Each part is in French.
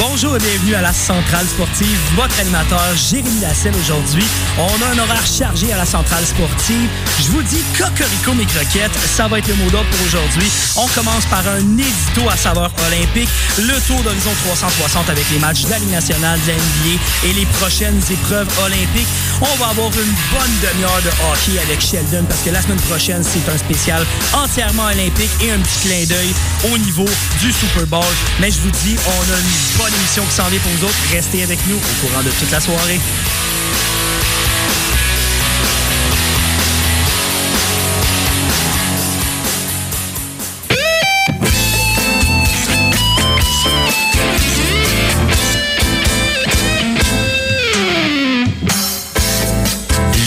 Bonjour et bienvenue à la Centrale Sportive. Votre animateur, Jérémy Lasselle, aujourd'hui. On a un horaire chargé à la Centrale Sportive. Je vous dis cocorico mes croquettes, ça va être le mot d'ordre pour aujourd'hui. On commence par un édito à saveur olympique, le tour d'horizon 360 avec les matchs de la nationale, de la NBA et les prochaines épreuves olympiques. On va avoir une bonne demi-heure de hockey avec Sheldon parce que la semaine prochaine, c'est un spécial entièrement olympique et un petit clin d'œil au niveau du Super Bowl. Mais je vous dis, on a une bonne émission qui s'en vient pour vous autres. Restez avec nous au courant de toute la soirée.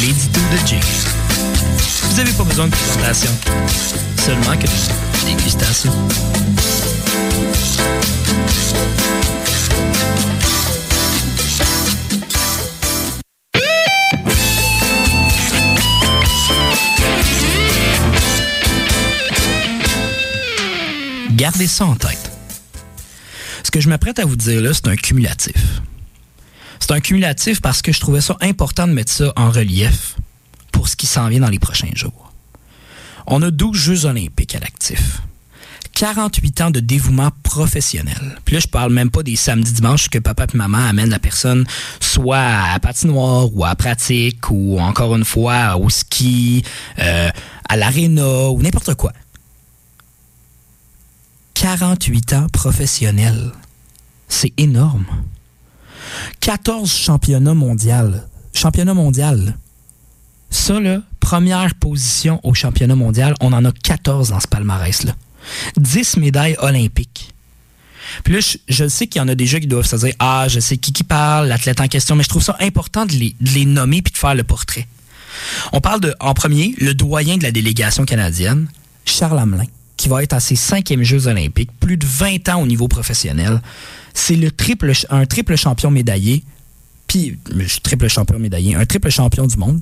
L'édito de James. Vous n'avez pas besoin de présentation, seulement que de dégustation. Gardez ça en tête. Ce que je m'apprête à vous dire là, c'est un cumulatif. C'est un cumulatif parce que je trouvais ça important de mettre ça en relief pour ce qui s'en vient dans les prochains jours. On a 12 Jeux olympiques à l'actif. 48 ans de dévouement professionnel. Puis là, je parle même pas des samedis dimanches que papa et maman amènent la personne soit à patinoire ou à pratique ou encore une fois au ski, euh, à l'aréna ou n'importe quoi. 48 ans professionnels. C'est énorme. 14 championnats mondiaux. Championnat mondial. Ça, là, première position au championnat mondial, on en a 14 dans ce palmarès-là. 10 médailles olympiques. Puis là, je, sais qu'il y en a déjà qui doivent se dire Ah, je sais qui qui parle, l'athlète en question, mais je trouve ça important de les, de les nommer puis de faire le portrait. On parle de, en premier, le doyen de la délégation canadienne, Charles Hamelin, qui va être à ses cinquièmes Jeux olympiques, plus de 20 ans au niveau professionnel. C'est le triple, un triple champion médaillé, puis triple champion médaillé, un triple champion du monde.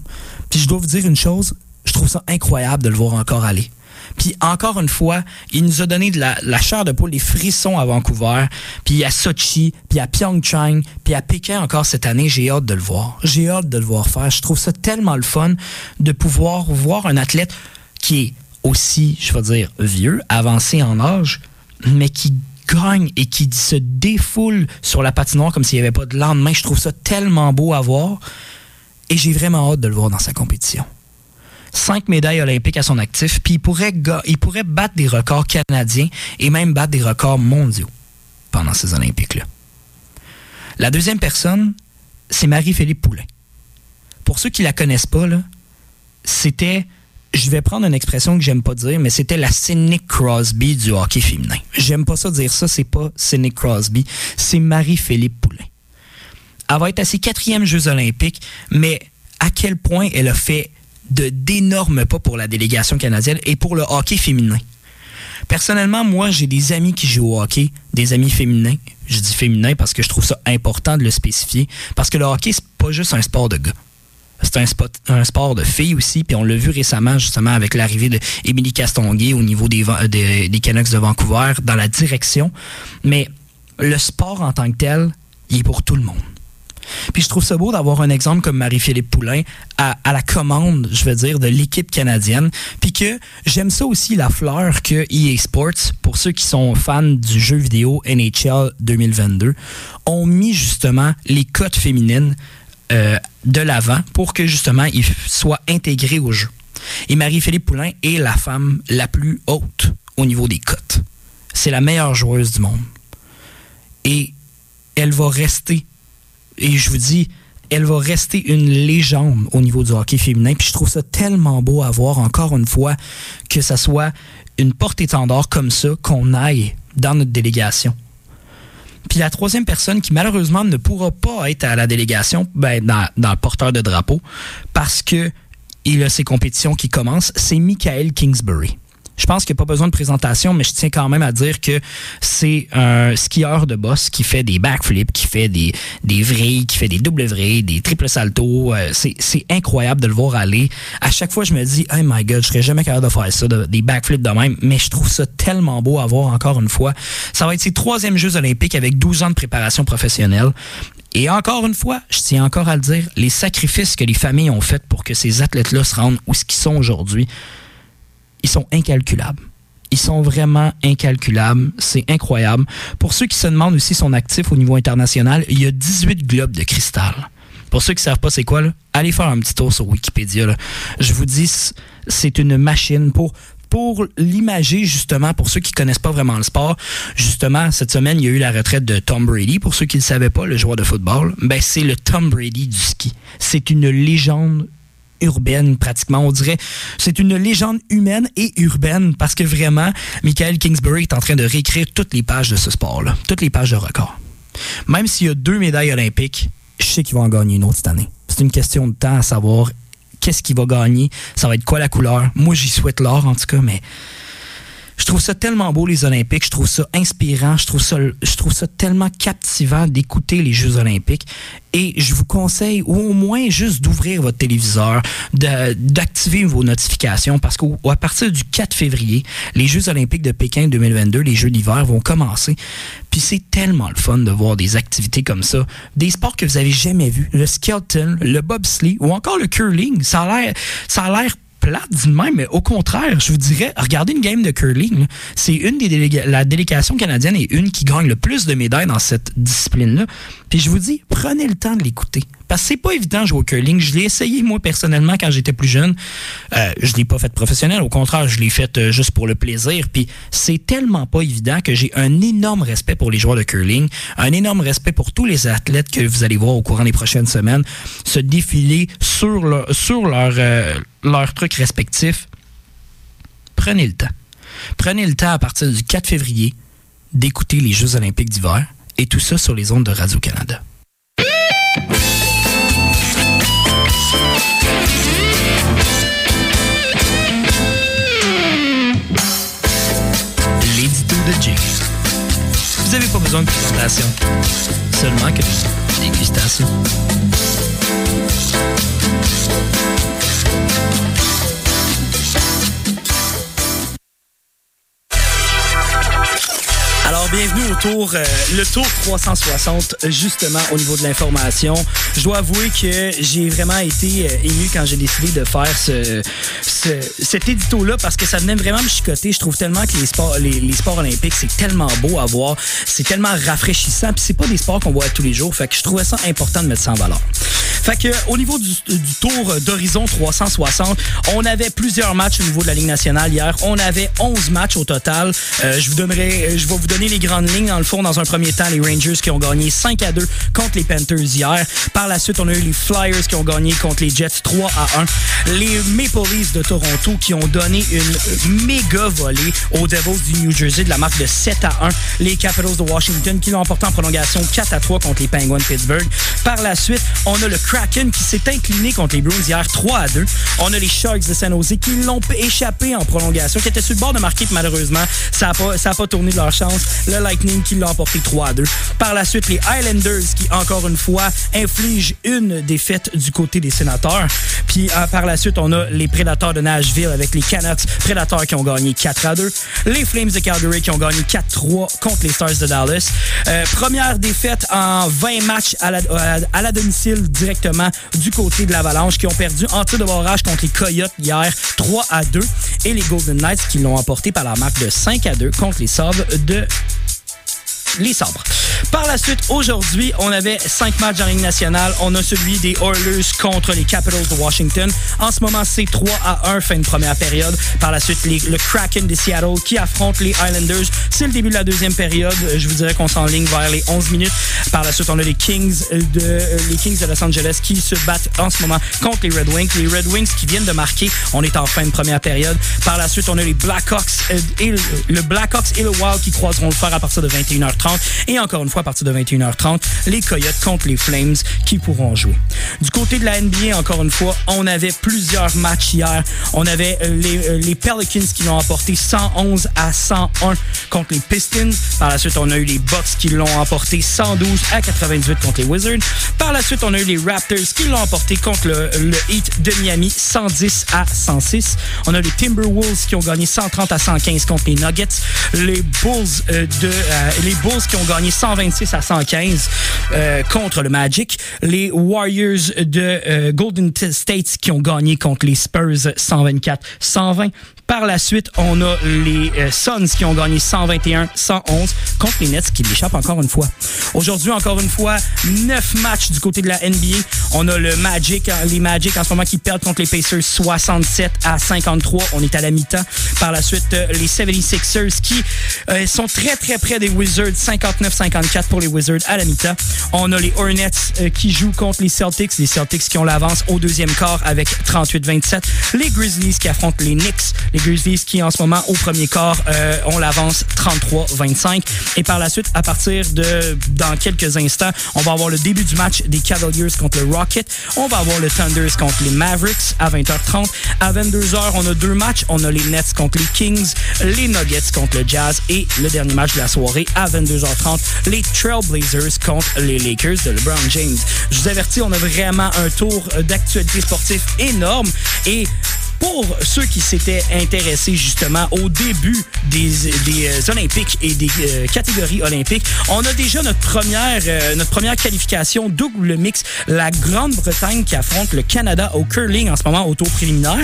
Puis je dois vous dire une chose, je trouve ça incroyable de le voir encore aller. Puis encore une fois, il nous a donné de la, la chair de poule, des frissons à Vancouver, puis à Sochi, puis à Pyeongchang, puis à Pékin encore cette année. J'ai hâte de le voir. J'ai hâte de le voir faire. Je trouve ça tellement le fun de pouvoir voir un athlète qui est aussi, je vais dire, vieux, avancé en âge, mais qui gagne et qui se défoule sur la patinoire comme s'il n'y avait pas de lendemain. Je trouve ça tellement beau à voir et j'ai vraiment hâte de le voir dans sa compétition. Cinq médailles olympiques à son actif, puis il pourrait, battre des records canadiens et même battre des records mondiaux pendant ces Olympiques-là. La deuxième personne, c'est Marie-Philippe Poulain. Pour ceux qui la connaissent pas, c'était, je vais prendre une expression que j'aime pas dire, mais c'était la Sidney Crosby du hockey féminin. J'aime pas ça dire ça, c'est pas Sidney Crosby, c'est Marie-Philippe Poulain. Elle va être à ses quatrièmes Jeux olympiques, mais à quel point elle a fait de d'énormes pas pour la délégation canadienne et pour le hockey féminin. Personnellement, moi, j'ai des amis qui jouent au hockey, des amis féminins. Je dis féminin parce que je trouve ça important de le spécifier. Parce que le hockey, c'est pas juste un sport de gars. C'est un, sport de filles aussi, puis on l'a vu récemment justement avec l'arrivée de Émilie Castonguay au niveau des, des Canucks de Vancouver dans la direction. Mais le sport en tant que tel, il est pour tout le monde. Puis je trouve ça beau d'avoir un exemple comme Marie-Philippe Poulain à, à la commande, je veux dire, de l'équipe canadienne. Puis que j'aime ça aussi, la fleur que EA Sports, pour ceux qui sont fans du jeu vidéo NHL 2022, ont mis justement les cotes féminines euh, de l'avant pour que justement ils soient intégrés au jeu. Et Marie-Philippe Poulain est la femme la plus haute au niveau des cotes. C'est la meilleure joueuse du monde. Et elle va rester et je vous dis, elle va rester une légende au niveau du hockey féminin. Puis je trouve ça tellement beau à voir, encore une fois, que ça soit une porte-étendard comme ça qu'on aille dans notre délégation. Puis la troisième personne qui malheureusement ne pourra pas être à la délégation, ben, dans, dans le porteur de drapeau, parce que il a ses compétitions qui commencent, c'est Michael Kingsbury. Je pense qu'il n'y a pas besoin de présentation, mais je tiens quand même à dire que c'est un skieur de boss qui fait des backflips, qui fait des, des vrilles, qui fait des doubles vrilles, des triples saltos. Euh, c'est incroyable de le voir aller. À chaque fois, je me dis, oh my god, je serais jamais capable de faire ça, des backflips de même. Mais je trouve ça tellement beau à voir encore une fois. Ça va être ses troisième Jeux olympiques avec 12 ans de préparation professionnelle. Et encore une fois, je tiens encore à le dire, les sacrifices que les familles ont faits pour que ces athlètes-là se rendent où qu'ils sont aujourd'hui, ils sont incalculables. Ils sont vraiment incalculables. C'est incroyable. Pour ceux qui se demandent aussi son actif au niveau international, il y a 18 globes de cristal. Pour ceux qui ne savent pas c'est quoi, allez faire un petit tour sur Wikipédia. Je vous dis, c'est une machine pour pour l'imager, justement, pour ceux qui connaissent pas vraiment le sport, justement, cette semaine, il y a eu la retraite de Tom Brady. Pour ceux qui ne savaient pas, le joueur de football, ben, c'est le Tom Brady du ski. C'est une légende urbaine pratiquement. On dirait c'est une légende humaine et urbaine parce que vraiment, Michael Kingsbury est en train de réécrire toutes les pages de ce sport-là, toutes les pages de record. Même s'il y a deux médailles olympiques, je sais qu'il va en gagner une autre cette année. C'est une question de temps à savoir qu'est-ce qu'il va gagner, ça va être quoi la couleur. Moi, j'y souhaite l'or en tout cas, mais je trouve ça tellement beau, les Olympiques. Je trouve ça inspirant. Je trouve ça, je trouve ça tellement captivant d'écouter les Jeux Olympiques. Et je vous conseille, au moins juste d'ouvrir votre téléviseur, d'activer vos notifications, parce qu'à partir du 4 février, les Jeux Olympiques de Pékin 2022, les Jeux d'hiver vont commencer. Puis c'est tellement le fun de voir des activités comme ça, des sports que vous avez jamais vus, le skeleton, le bobsleigh ou encore le curling. Ça a l'air, ça a l'air plate d'une même, mais au contraire, je vous dirais, regardez une game de curling. C'est une des délégations, la délégation canadienne est une qui gagne le plus de médailles dans cette discipline-là. Puis je vous dis, prenez le temps de l'écouter. Parce que c'est pas évident de jouer au curling. Je l'ai essayé moi personnellement quand j'étais plus jeune. Euh, je l'ai pas fait professionnel. Au contraire, je l'ai fait euh, juste pour le plaisir. Puis c'est tellement pas évident que j'ai un énorme respect pour les joueurs de curling, un énorme respect pour tous les athlètes que vous allez voir au courant des prochaines semaines se défiler sur leur, sur leur, euh, leurs trucs respectifs. Prenez le temps. Prenez le temps à partir du 4 février d'écouter les Jeux olympiques d'hiver et tout ça sur les ondes de Radio-Canada. L'édito de Jake. Vous n'avez pas besoin de présentation, seulement que dégustation. Tour, euh, le tour 360, justement, au niveau de l'information. Je dois avouer que j'ai vraiment été euh, ému quand j'ai décidé de faire ce, cet édito-là parce que ça venait vraiment me chicoter. Je trouve tellement que les sports, les, sports olympiques, c'est tellement beau à voir. C'est tellement rafraîchissant. Puis c'est pas des sports qu'on voit tous les jours. Fait que je trouvais ça important de mettre ça en valeur. Fait que au niveau du, tour d'horizon 360, on avait plusieurs matchs au niveau de la Ligue nationale hier. On avait 11 matchs au total. Euh, je vous donnerai, je vais vous donner les grandes lignes. Dans le fond, dans un premier temps, les Rangers qui ont gagné 5 à 2 contre les Panthers hier. Par la suite, on a eu les Flyers qui ont gagné contre les Jets 3 à 1. Les Maple Leafs de Toronto qui ont donné une méga volée aux Devils du New Jersey de la marque de 7 à 1. Les Capitals de Washington qui l'ont emporté en prolongation 4 à 3 contre les Penguins de Pittsburgh. Par la suite, on a le Kraken qui s'est incliné contre les Bruins hier 3 à 2. On a les Sharks de San Jose qui l'ont échappé en prolongation, qui étaient sur le bord de marquer, malheureusement, ça n'a pas, pas tourné de leur chance le Lightning qui l'a emporté 3 à 2. Par la suite, les Islanders qui, encore une fois, infligent une défaite du côté des sénateurs. Puis euh, par la suite, on a les Prédateurs de Nashville avec les Canucks Prédateurs qui ont gagné 4 à 2. Les Flames de Calgary qui ont gagné 4-3 contre les Stars de Dallas. Euh, première défaite en 20 matchs à la, à la domicile directement du côté de l'Avalanche qui ont perdu en tir de barrage contre les Coyotes hier 3 à 2 et les Golden Knights qui l'ont emporté par la marque de 5 à 2 contre les Sabres de les sabres. Par la suite, aujourd'hui, on avait cinq matchs en Ligue nationale. On a celui des Oilers contre les Capitals de Washington. En ce moment, c'est 3 à 1, fin de première période. Par la suite, le Kraken de Seattle qui affronte les Islanders. C'est le début de la deuxième période. Je vous dirais qu'on s'enligne vers les 11 minutes. Par la suite, on a les Kings de, les Kings de Los Angeles qui se battent en ce moment contre les Red Wings. Les Red Wings qui viennent de marquer. On est en fin de première période. Par la suite, on a les Blackhawks et le Blackhawks et le Wild qui croiseront le fer à partir de 21h30 21h30. Et encore une fois, à partir de 21h30, les Coyotes contre les Flames qui pourront jouer. Du côté de la NBA, encore une fois, on avait plusieurs matchs hier. On avait euh, les, euh, les Pelicans qui l'ont emporté 111 à 101 contre les Pistons. Par la suite, on a eu les Bucks qui l'ont emporté 112 à 98 contre les Wizards. Par la suite, on a eu les Raptors qui l'ont emporté contre le, Heat de Miami 110 à 106. On a les Timberwolves qui ont gagné 130 à 115 contre les Nuggets. Les Bulls euh, de qui ont gagné 126 à 115 euh, contre le Magic. Les Warriors de euh, Golden State qui ont gagné contre les Spurs 124 120. Par la suite, on a les euh, Suns qui ont gagné 121-111 contre les Nets qui l'échappent encore une fois. Aujourd'hui, encore une fois, neuf matchs du côté de la NBA. On a le Magic, hein, les Magic en ce moment qui perdent contre les Pacers 67 à 53. On est à la mi-temps. Par la suite, euh, les 76ers qui euh, sont très très près des Wizards 59-54 pour les Wizards à la mi-temps. On a les Hornets euh, qui jouent contre les Celtics. Les Celtics qui ont l'avance au deuxième quart avec 38-27. Les Grizzlies qui affrontent les Knicks. Grizzlies qui, en ce moment, au premier quart, euh, ont l'avance 33-25. Et par la suite, à partir de dans quelques instants, on va avoir le début du match des Cavaliers contre le Rocket. On va avoir le Thunders contre les Mavericks à 20h30. À 22h, on a deux matchs. On a les Nets contre les Kings, les Nuggets contre le Jazz et le dernier match de la soirée à 22h30, les Trailblazers contre les Lakers de LeBron James. Je vous avertis, on a vraiment un tour d'actualité sportive énorme et pour ceux qui s'étaient intéressés justement au début des, des euh, Olympiques et des euh, catégories olympiques, on a déjà notre première, euh, notre première qualification double mix, la Grande-Bretagne qui affronte le Canada au curling en ce moment au tour préliminaire.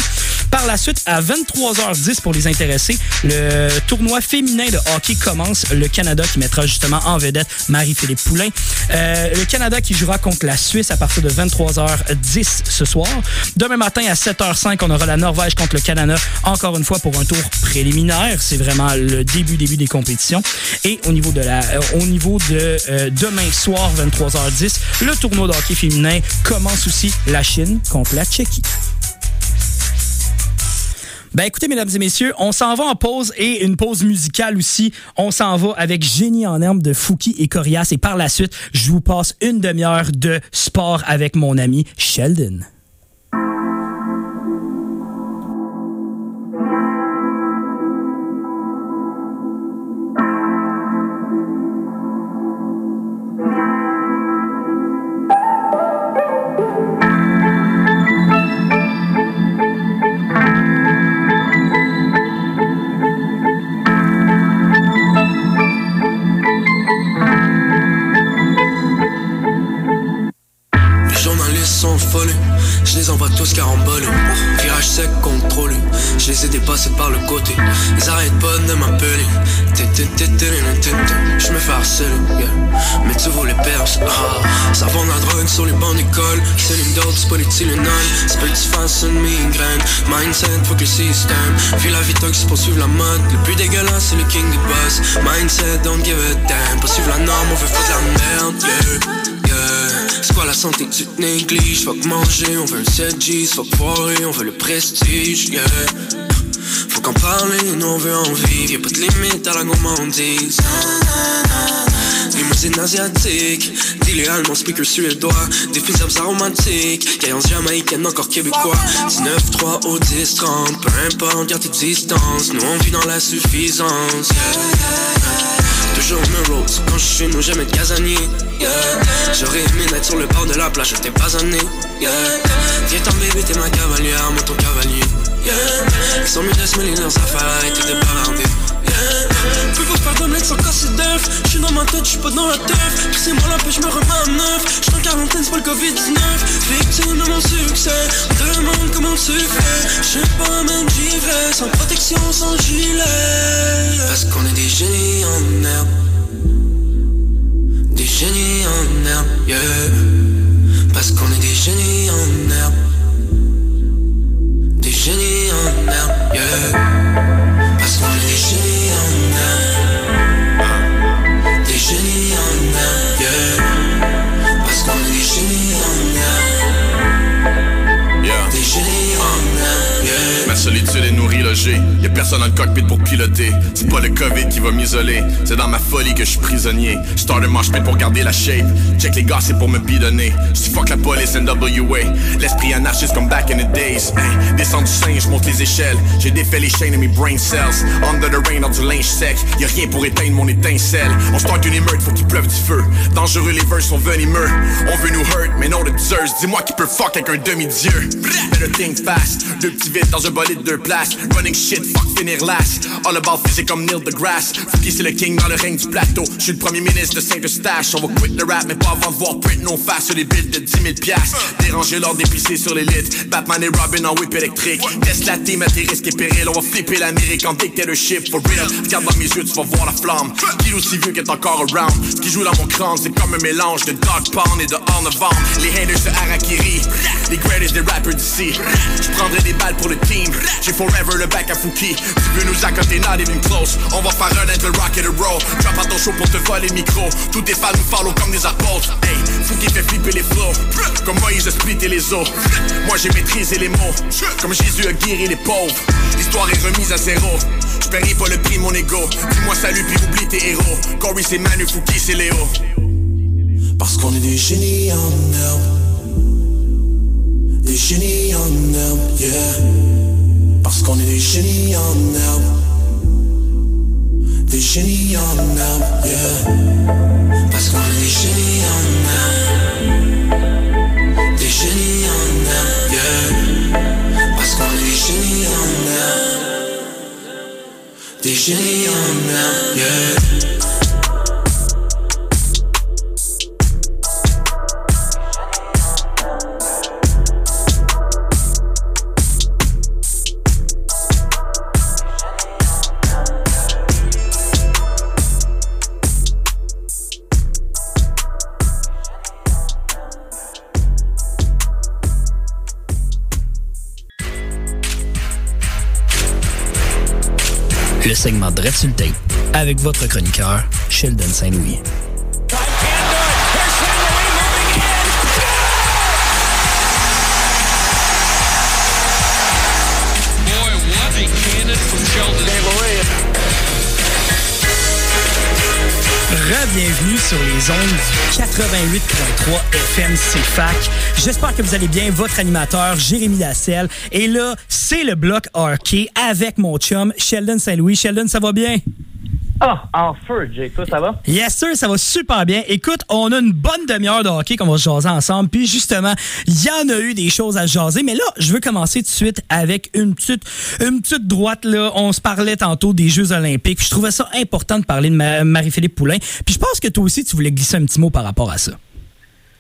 Par la suite, à 23h10 pour les intéressés, le tournoi féminin de hockey commence. Le Canada qui mettra justement en vedette Marie-Philippe Poulain. Euh, le Canada qui jouera contre la Suisse à partir de 23h10 ce soir. Demain matin à 7h05, on aura la Norvège contre le Canada, encore une fois pour un tour préliminaire. C'est vraiment le début, début des compétitions. Et au niveau de la, euh, au niveau de euh, demain soir, 23h10, le tournoi de hockey féminin commence aussi la Chine contre la Tchéquie. Ben écoutez, mesdames et messieurs, on s'en va en pause et une pause musicale aussi. On s'en va avec Génie en herbe de Fouki et Corias et par la suite, je vous passe une demi-heure de sport avec mon ami Sheldon. Tu te négliges. Faut que manger, on veut un 7 G's Faut que on veut le prestige yeah. Faut qu'en parler, nous on veut en vivre. Y'a pas de limite à la gourmandise. Limousine asiatique. Dealer allemand, speaker suédois. Des fils aromatiques. Gaillance jamaïcaine, encore québécois. 19-3 au 10-30 Peu importe, garde tes distances. Nous on vit dans la suffisance yeah. Chez nous jamais de casanier yeah. J'aurais aimé naître sur le bord de la plage, je t'ai pas amené yeah. Viens ton bébé, t'es ma cavalière, moi ton cavalier. Yeah. Ils sont de se mêler leurs affaires t'es débardé yeah. Pas faire d'omelette sans casser d'œuf J'suis dans ma tête, j'suis pas dans la teuf Crissez-moi la paix, j'me remets à neuf J'suis en quarantaine, c'est pas le Covid-19 Victime de mon succès On demande comment tu fais J'sais pas même j'y vais Sans protection, sans gilet. Parce qu'on est des génies en herbe en herbe, yeah. Parce qu'on est des génies en herbe. Des génies en herbe, yeah Y'a personne dans le cockpit pour piloter. C'est pas le COVID qui va m'isoler. C'est dans ma folie que je suis prisonnier. Start un mosh pour garder la shape. Check les gars, c'est pour me bidonner. Fuck la police NWA. L'esprit anarchiste comme back in the days. Descends du singe, monte les échelles. J'ai défait les chaînes de mes brain cells. Under the rain, dans du linge sec. Y'a rien pour éteindre mon étincelle. On start une émeute, faut qu'il pleuve du feu. Dangereux, les verses sont venimeux. On veut nous hurt, mais non de Zeus. Dis-moi qui peut fuck avec un demi-dieu. Better think fast. Deux petits vides dans un bolide de deux places. Shit, fuck finir last. All about physique comme Neil deGrasse. Fouki c'est le king dans le règne du plateau. Je suis le premier ministre de Saint-Eustache. On va quit le rap, mais pas avant de voir print nos faces sur les billes de 10 000 piastres. Déranger l'ordre d'épicer sur l'élite. Batman et Robin en whip électrique. Tesla team à tes risques et périls. On va flipper l'Amérique en dictatorship for real. Regarde dans mes yeux, tu vas voir la flamme. Qui aussi vieux qu'est encore around? Ce qui joue dans mon crâne, c'est comme un mélange de Dog Pound et de En Avant. Les haters de Harakiri. Les greatest des rappers d'ici. Je prendrai des balles pour le team. J'ai forever le Fouki. Tu veux nous accoter, not even close. On va faire un le rock and roll. Drop à ton show pour te voler le micro. Tous tes fans nous follow comme des apôtres. Hey, Fouki fait flipper les flows. Comme moi, ils a splitté les os. Moi, j'ai maîtrisé les mots. Comme Jésus a guéri les pauvres. L'histoire est remise à zéro. Je pas le prix, mon ego. Dis-moi salut, puis oublie tes héros. Corey, c'est Manu, Fouki, c'est Léo. Parce qu'on est des génies en herbe. Des génies en herbe, yeah. Parce qu'on est des génies en herbe. Des génies en herbe, yeah. Parce qu'on est des génies en herbe. Des génies en herbe, yeah. Parce qu'on est des génies en herbe. Des génies en herbe, yeah. Le segment Tape avec votre chroniqueur, Sheldon Saint-Louis. Bienvenue sur les ondes du 88.3 FM CFAC. J'espère que vous allez bien. Votre animateur, Jérémy Lasselle. Et là, c'est le bloc hockey avec mon chum, Sheldon Saint-Louis. Sheldon, ça va bien? Ah, en feu, Jay. Toi, ça va? Yes, sir, ça va super bien. Écoute, on a une bonne demi-heure de hockey qu'on va jaser ensemble. Puis justement, il y en a eu des choses à jaser. Mais là, je veux commencer tout de suite avec une petite, une petite droite. là. On se parlait tantôt des Jeux olympiques. Puis je trouvais ça important de parler de Marie-Philippe Poulain. Puis je pense que toi aussi, tu voulais glisser un petit mot par rapport à ça.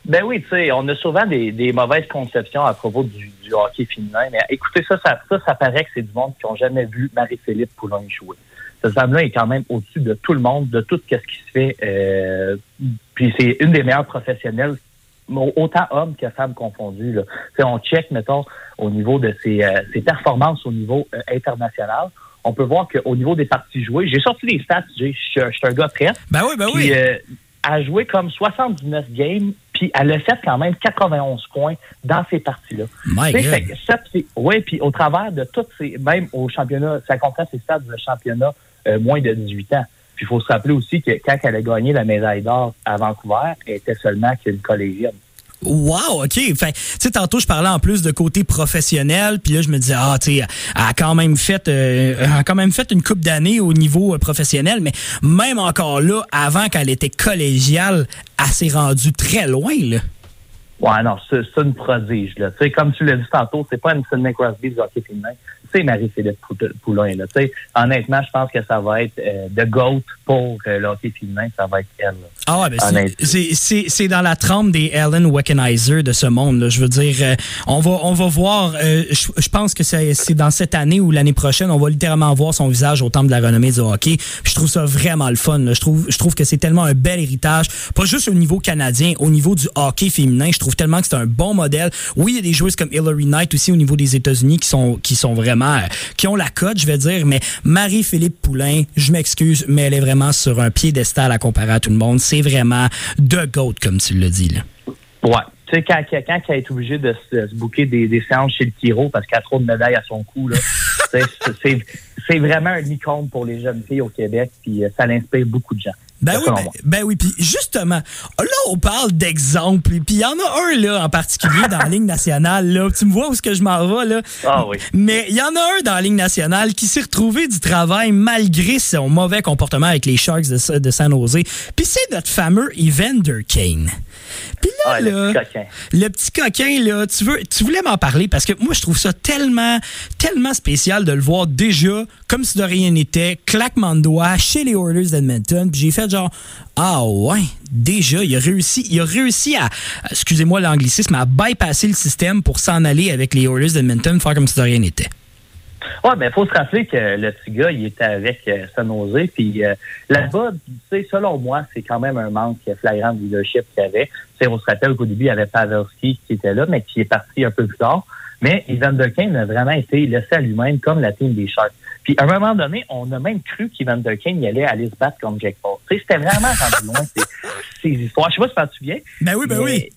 Ben oui, tu sais, on a souvent des, mauvaises conceptions à propos du, hockey féminin. Mais écoutez, ça, ça, ça, ça paraît que c'est du monde qui n'ont jamais vu Marie-Philippe Poulain jouer cette femme-là est quand même au-dessus de tout le monde, de tout ce qui se fait. Euh, puis c'est une des meilleures professionnelles, autant hommes que femmes confondues. Là. on check, mettons, au niveau de ses, euh, performances au niveau euh, international. On peut voir qu'au niveau des parties jouées, j'ai sorti les stats, je suis un gars prêt. Ben oui, ben oui. elle a joué comme 79 games, puis elle a fait quand même 91 points dans ces parties-là. Oui, puis au travers de toutes ces, même au championnat, ça comprend ses stats de championnat euh, moins de 18 ans. Puis il faut se rappeler aussi que quand elle a gagné la médaille d'or à Vancouver, elle était seulement qu'une collégienne. Wow, OK. Fait, tu sais, tantôt, je parlais en plus de côté professionnel, puis là, je me disais, ah, tu sais, elle a quand même fait, euh, a quand même fait une coupe d'années au niveau euh, professionnel, mais même encore là, avant qu'elle était collégiale, elle s'est rendue très loin, là. Ouais, non, c'est une prodige, là. Tu sais, comme tu l'as dit tantôt, c'est pas une Sidney Crosby du hockey féminin c'est Marie-Philippe Poulain. Là. Honnêtement, je pense que ça va être euh, de GOAT pour euh, le hockey féminin, ça va être elle. Ah ouais, ben c'est dans la trempe des Ellen Weckenheiser de ce monde. Là. Je veux dire, euh, on, va, on va voir, euh, je, pense que c'est dans cette année ou l'année prochaine, on va littéralement voir son visage au temple de la renommée du hockey. je trouve ça vraiment le fun. Là. Je, trouve, je trouve que c'est tellement un bel héritage, pas juste au niveau canadien, au niveau du hockey féminin. Je trouve tellement que c'est un bon modèle. Oui, il y a des joueuses comme Hillary Knight aussi au niveau des États-Unis qui sont, qui sont vraiment qui ont la cote, je vais dire, mais Marie-Philippe Poulain, je m'excuse, mais elle est vraiment sur un piédestal à comparer à tout le monde. C'est vraiment de GOAT, comme tu le dis. Là. Ouais. Tu sais, quand, quand, elle est obligée de se, bouquer des, séances chez le Kiro parce qu'elle a trop de médailles à son cou, là, c'est vraiment un icône pour les jeunes filles au Québec, puis euh, ça l'inspire beaucoup de gens. Ben oui, ben, ben, oui, puis justement, là on parle d'exemples, puis il y en a un là en particulier dans la Ligue nationale là, tu me vois où est-ce que je m'en vais là? Ah oui. Mais il y en a un dans la Ligue nationale qui s'est retrouvé du travail malgré son mauvais comportement avec les Sharks de, de San Jose. Puis c'est notre fameux Evander Kane. Puis là, ah, le, petit coquin. le petit coquin, là, tu, veux, tu voulais m'en parler parce que moi, je trouve ça tellement, tellement spécial de le voir déjà, comme si de rien n'était, claquement de doigts chez les Oilers d'Edmonton. Puis j'ai fait genre, ah ouais, déjà, il a réussi, il a réussi à, excusez-moi l'anglicisme, à bypasser le système pour s'en aller avec les Oilers d'Edmonton, faire comme si de rien n'était. Oui, mais il faut se rappeler que le petit gars, il était avec euh, Jose. Puis euh, là-bas, tu sais, selon moi, c'est quand même un manque flagrant de leadership qu'il y avait. sais, on se rappelle qu'au début, il y avait Pavelski qui était là, mais qui est parti un peu plus tard. Mais Evander Kane a vraiment été laissé à lui-même comme la team des Sharks. Puis à un moment donné, on a même cru qu'Evander Kane y allait aller se battre comme Jack Paul. Tu sais, c'était vraiment rendu loin ces, histoires. Je sais pas si tu te souviens. Ben oui, ben oui.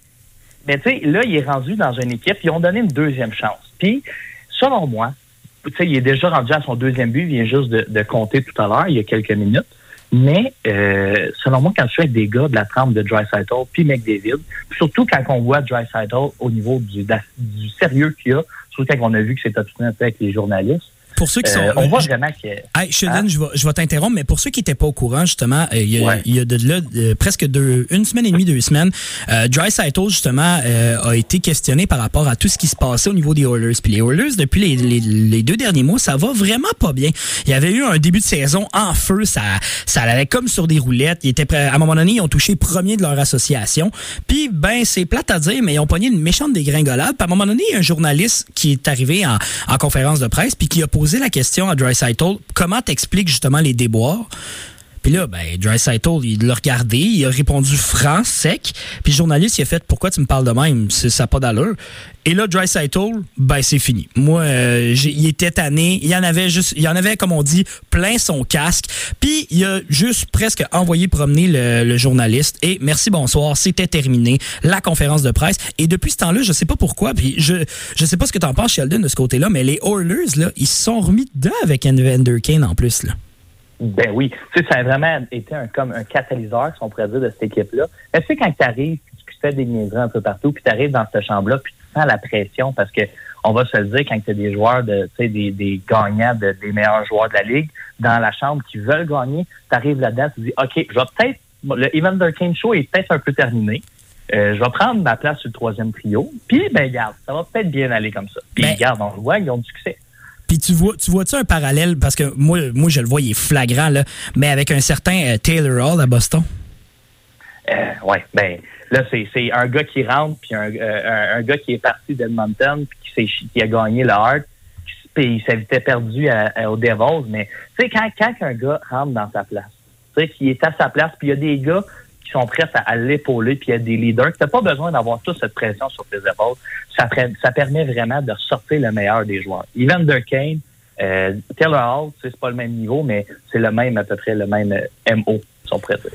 Mais tu sais, là, il est rendu dans une équipe, ils ont donné une deuxième chance. Puis, selon moi, il est déjà rendu à son deuxième but, il vient juste de, compter tout à l'heure, il y a quelques minutes. Mais euh, selon moi, quand tu fais des gars de la trempe de Dry puis McDavid, surtout quand on voit Dry au niveau du, du sérieux qu'il a, surtout quand on a vu que c'est obstiné avec les journalistes, pour ceux qui sont. Euh, on voit vraiment que. Hey, Sheldon, je vais, je vais t'interrompre, mais pour ceux qui n'étaient pas au courant, justement, euh, il, y a, il y a, de là presque deux, une semaine et demie, deux semaines, euh, Dry Saito, justement, euh, a été questionné par rapport à tout ce qui se passait au niveau des Oilers. Puis les Oilers, depuis les, les, les, deux derniers mois, ça va vraiment pas bien. Il y avait eu un début de saison en feu, ça, ça allait comme sur des roulettes. Ils étaient à un moment donné, ils ont touché premier de leur association. Puis, ben, c'est plate à dire, mais ils ont pogné une méchante dégringolade. Puis à un moment donné, il y a un journaliste qui est arrivé en, en conférence de presse, puis qui a posé la question à Dry comment t'expliques justement les déboires? Puis là, ben, Dry il l'a regardé, il a répondu franc, sec. Puis le journaliste, il a fait Pourquoi tu me parles de même? Ça n'a pas d'allure. Et là, Dry ben, c'est fini. Moi, euh, il était tanné. Il y en avait juste, il y en avait, comme on dit, plein son casque. Puis il a juste presque envoyé promener le, journaliste. Et merci, bonsoir, c'était terminé. La conférence de presse. Et depuis ce temps-là, je sais pas pourquoi. Puis je, je sais pas ce que tu en penses, Sheldon, de ce côté-là, mais les Oilers, là, ils se sont remis dedans avec Evander Kane en plus, là. Ben oui. Tu sais, ça a vraiment été un, comme un catalyseur, si on pourrait dire, de cette équipe-là. Mais tu sais, quand tu arrives, tu fais des niaiseries un peu partout, puis tu arrives dans cette chambre-là, puis tu sens la pression parce que on va se le dire, quand tu as des joueurs, de, tu sais, des, des gagnants, des meilleurs joueurs de la Ligue, dans la chambre qui veulent gagner, tu arrives là-dedans, tu dis, OK, je vais peut-être, le Evander Kane Show est peut-être un peu terminé. Euh, je vais prendre ma place sur le troisième trio. Puis, ben, regarde, ça va peut-être bien aller comme ça. Puis, ben, regarde, on le voit, ils ont du succès. Puis tu vois, tu vois-tu un parallèle, parce que moi, moi, je le vois, il est flagrant, là, mais avec un certain euh, Taylor Hall à Boston? Euh, oui, ben là, c'est un gars qui rentre, puis un, euh, un, gars qui est parti d'Edmonton, puis qui, qui, a gagné le Hart, puis il s'était perdu au Devils, mais tu sais, quand, quand un gars rentre dans sa place, tu sais, qu'il est à sa place, puis il y a des gars qui sont prêts à, l'épauler, puis a des leaders. Tu n'as pas besoin d'avoir toute cette pression sur tes épaules. Ça, ça permet vraiment de sortir le meilleur des joueurs. Evander Kane, euh, Taylor Hall, c'est pas le même niveau, mais c'est le même, à peu près le même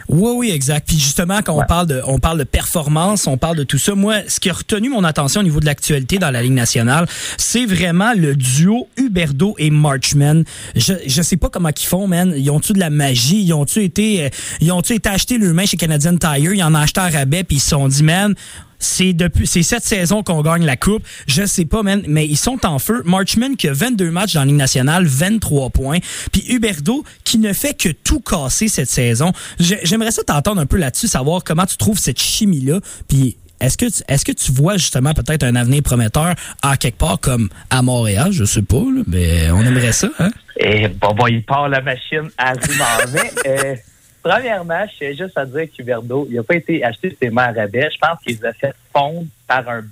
Oui, oui, exact. Puis justement, quand on parle de, on parle de performance, on parle de tout ça. Moi, ce qui a retenu mon attention au niveau de l'actualité dans la Ligue nationale, c'est vraiment le duo Huberdo et Marchman. Je, je sais pas comment ils font, man. Ils ont-tu de la magie? Ils ont-tu été, euh, ils ont-tu été achetés le main chez Canadian Tire? Ils en ont acheté un rabais puis ils se sont dit, man, c'est depuis c'est cette saison qu'on gagne la coupe. Je sais pas, man, mais ils sont en feu. Marchman qui a 22 matchs dans la Ligue nationale, 23 points. Puis Huberdo qui ne fait que tout casser cette saison. J'aimerais ça t'entendre un peu là-dessus, savoir comment tu trouves cette chimie-là. Puis est-ce que, tu, est-ce que tu vois justement peut-être un avenir prometteur à quelque part comme à Montréal? Je sais pas, mais on aimerait ça, hein? Et bon, bon il part la machine à euh, Premièrement, je tiens juste à dire qu'Huberdo, il n'a pas été acheté ses mains à rabais. Je pense qu'il les a fait fondre par un,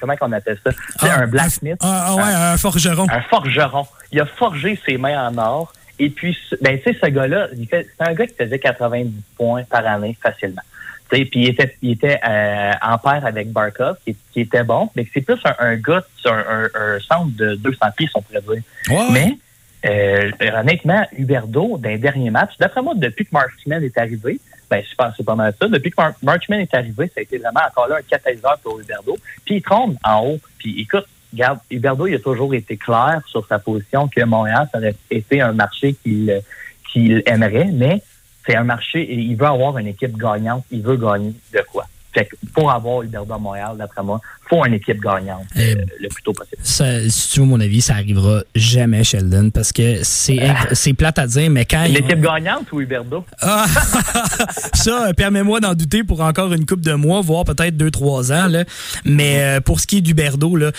comment qu'on appelle ça? Ah, un blacksmith. Ah, ah ouais, un, forgeron. Un forgeron. Il a forgé ses mains en or. Et puis, ben, tu sais, ce gars-là, c'est un gars qui faisait 90 points par année facilement. puis il était, il était euh, en paire avec Barkov, qui, était bon, mais c'est plus un, gars sur un, centre de 200 pieds, on pourrait dire. Mais euh, honnêtement, Huberdo, dans les derniers matchs, d'après moi, depuis que Marchman est arrivé, ben, je pense c'est pas mal ça. Depuis que Marchman est arrivé, ça a été vraiment encore là un catalyseur pour Huberdo. Puis il trompe en haut. Puis écoute, regarde, Huberdo, il a toujours été clair sur sa position que Montréal, ça aurait été un marché qu'il qu'il aimerait, mais c'est un marché et il veut avoir une équipe gagnante, il veut gagner de quoi. Fait que pour avoir Huberdo à Montréal, d'après moi, faut une équipe gagnante euh, le plus tôt possible. Ça, si tu veux mon avis, ça arrivera jamais, Sheldon, parce que c'est c'est plate à dire, mais quand... Une équipe gagnante ou Huberdo? Ah, ça, permets-moi d'en douter pour encore une coupe de mois, voire peut-être deux, trois ans. Là. Mais euh, pour ce qui est d'Huberdo, là,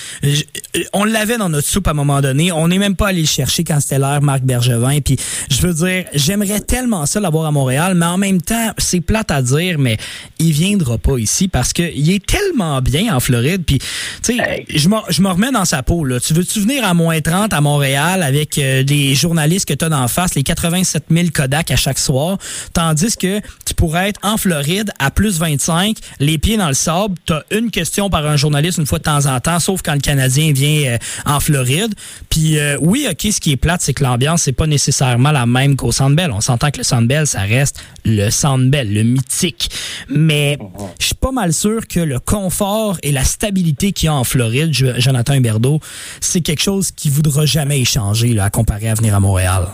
on l'avait dans notre soupe à un moment donné. On n'est même pas allé le chercher quand c'était l'heure Marc Bergevin. Puis je veux dire, j'aimerais tellement ça l'avoir à Montréal, mais en même temps, c'est plate à dire, mais il viendra pas ici parce qu'il est tellement bien en Floride. Tu je me remets dans sa peau. Tu veux-tu venir à moins 30 à Montréal avec euh, des journalistes que tu as d'en face, les 87 000 Kodak à chaque soir, tandis que tu pourrais être en Floride à plus 25, les pieds dans le sable, tu as une question par un journaliste une fois de temps en temps, sauf quand le Canadien vient euh, en Floride. Puis, euh, oui, OK, ce qui est plate, c'est que l'ambiance, c'est pas nécessairement la même qu'au Centre Bell. On s'entend que le Centre Bell, ça reste le Centre Bell, le mythique. Mais je suis pas mal sûr que le confort et la stabilité qu'il y a en Floride, Jonathan Huberdeau, c'est quelque chose qui voudra jamais échanger à comparer à venir à Montréal.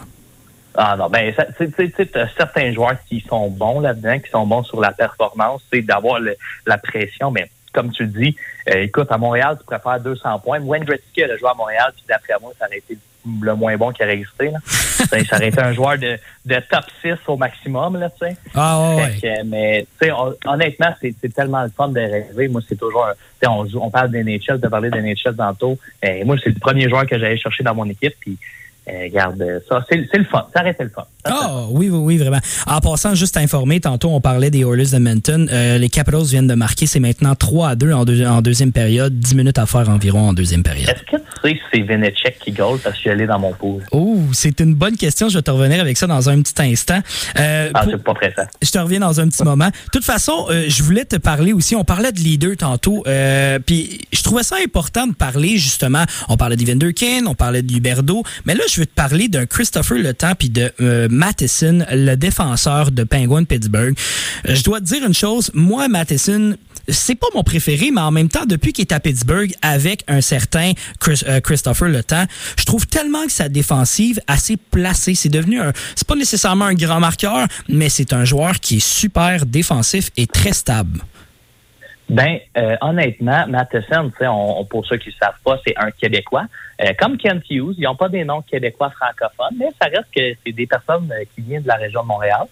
Ah non, ben, tu certains joueurs qui sont bons là-dedans, qui sont bons sur la performance, c'est d'avoir la pression, mais comme tu le dis, euh, écoute, à Montréal, tu préfères 200 points. Wayne Gretzky a joué à Montréal, puis d'après moi, ça aurait été le moins bon qui aurait existé. Là. ça aurait été un joueur de, de top 6 au maximum, là, tu sais. Ah ouais. mais, tu sais, honnêtement, c'est tellement le fun de rêver. Moi, c'est toujours, on, on parle des NHL, de parler des NHL tantôt. Et moi, c'est le premier joueur que j'allais chercher dans mon équipe, puis euh, regarde, ça, c'est le fun. Ça reste le fun. Ah, oui, oui, oui, vraiment. En passant, juste à informer, tantôt, on parlait des Oilers de Menton. Euh, les Capitals viennent de marquer, c'est maintenant 3 à 2 en, en, deuxième période, 10 minutes à faire environ en deuxième période. Est-ce que tu sais si c'est Venechek qui goal? Parce que je suis allé dans mon pool? Oh, c'est une bonne question. Je vais te revenir avec ça dans un petit instant. Euh, ah, c'est pas pressant. Je te reviens dans un petit moment. De toute façon, je voulais te parler aussi, on parlait de leader tantôt, puis je trouvais ça important de parler, justement, on parlait d'Evander Kane, on parlait de Luberdo, mais là, je veux te parler d'un Christopher Le puis de euh, Matheson, le défenseur de Penguin Pittsburgh. Euh, je dois te dire une chose, moi, Matheson, c'est pas mon préféré, mais en même temps, depuis qu'il est à Pittsburgh avec un certain euh, Christopher Le je trouve tellement que sa défensive assez placée. C'est devenu un, c'est pas nécessairement un grand marqueur, mais c'est un joueur qui est super défensif et très stable. Ben, honnêtement, Matheson, on, pour ceux qui ne savent pas, c'est un Québécois. Euh, comme Kent Hughes, ils n'ont pas des noms québécois francophones, mais ça reste que c'est des personnes euh, qui viennent de la région de Montréal.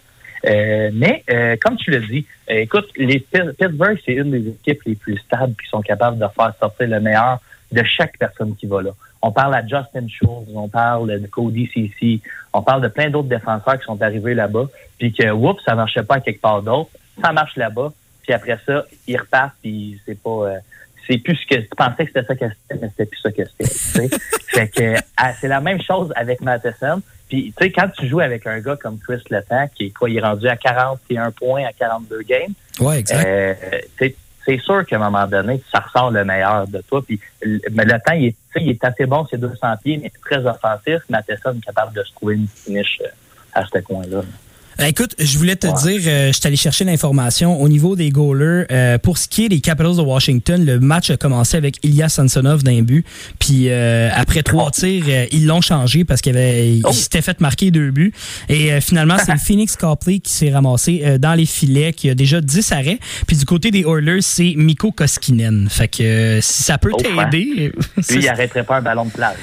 Euh, mais comme tu l'as dit, écoute, les Pittsburgh, c'est une des équipes les plus stables qui sont capables de faire sortir le meilleur de chaque personne qui va là. On parle à Justin Schultz, on parle de Cody CC, on parle de plein d'autres défenseurs qui sont arrivés là-bas, puis que, oups, ça marchait pas à quelque part d'autre, ça marche là-bas, puis après ça, ils repartent, puis c'est pas c'est plus ce que tu pensais que c'était ça que c'était, mais c'était plus ça que c'était. fait que ah, c'est la même chose avec Matheson. Puis tu sais, quand tu joues avec un gars comme Chris Letang, qui est quoi, il est rendu à 41 points à 42 games. Ouais, exact. Euh, c'est sûr qu'à un moment donné, ça ressort le meilleur de toi. Puis, mais le temps, il est, il est assez bon, c'est 200 pieds, mais très offensif. Matheson est capable de se trouver une finish euh, à ce coin-là. Ben, écoute, je voulais te dire, euh, je suis allé chercher l'information au niveau des goalers. Euh, pour ce qui est des Capitals de Washington, le match a commencé avec Ilya Sansonov d'un but. Puis euh, après trois oh. tirs, ils l'ont changé parce qu'il oh. s'était fait marquer deux buts. Et finalement, c'est Phoenix Copley qui s'est ramassé dans les filets, qui a déjà 10 arrêts. Puis du côté des Oilers, c'est Mikko Koskinen. Fait que si ça peut oh, t'aider... Lui, il arrêterait pas un ballon de plage.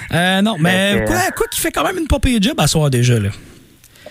non, mais quoi, quoi qu'il fait quand même une popée job à soir déjà, là.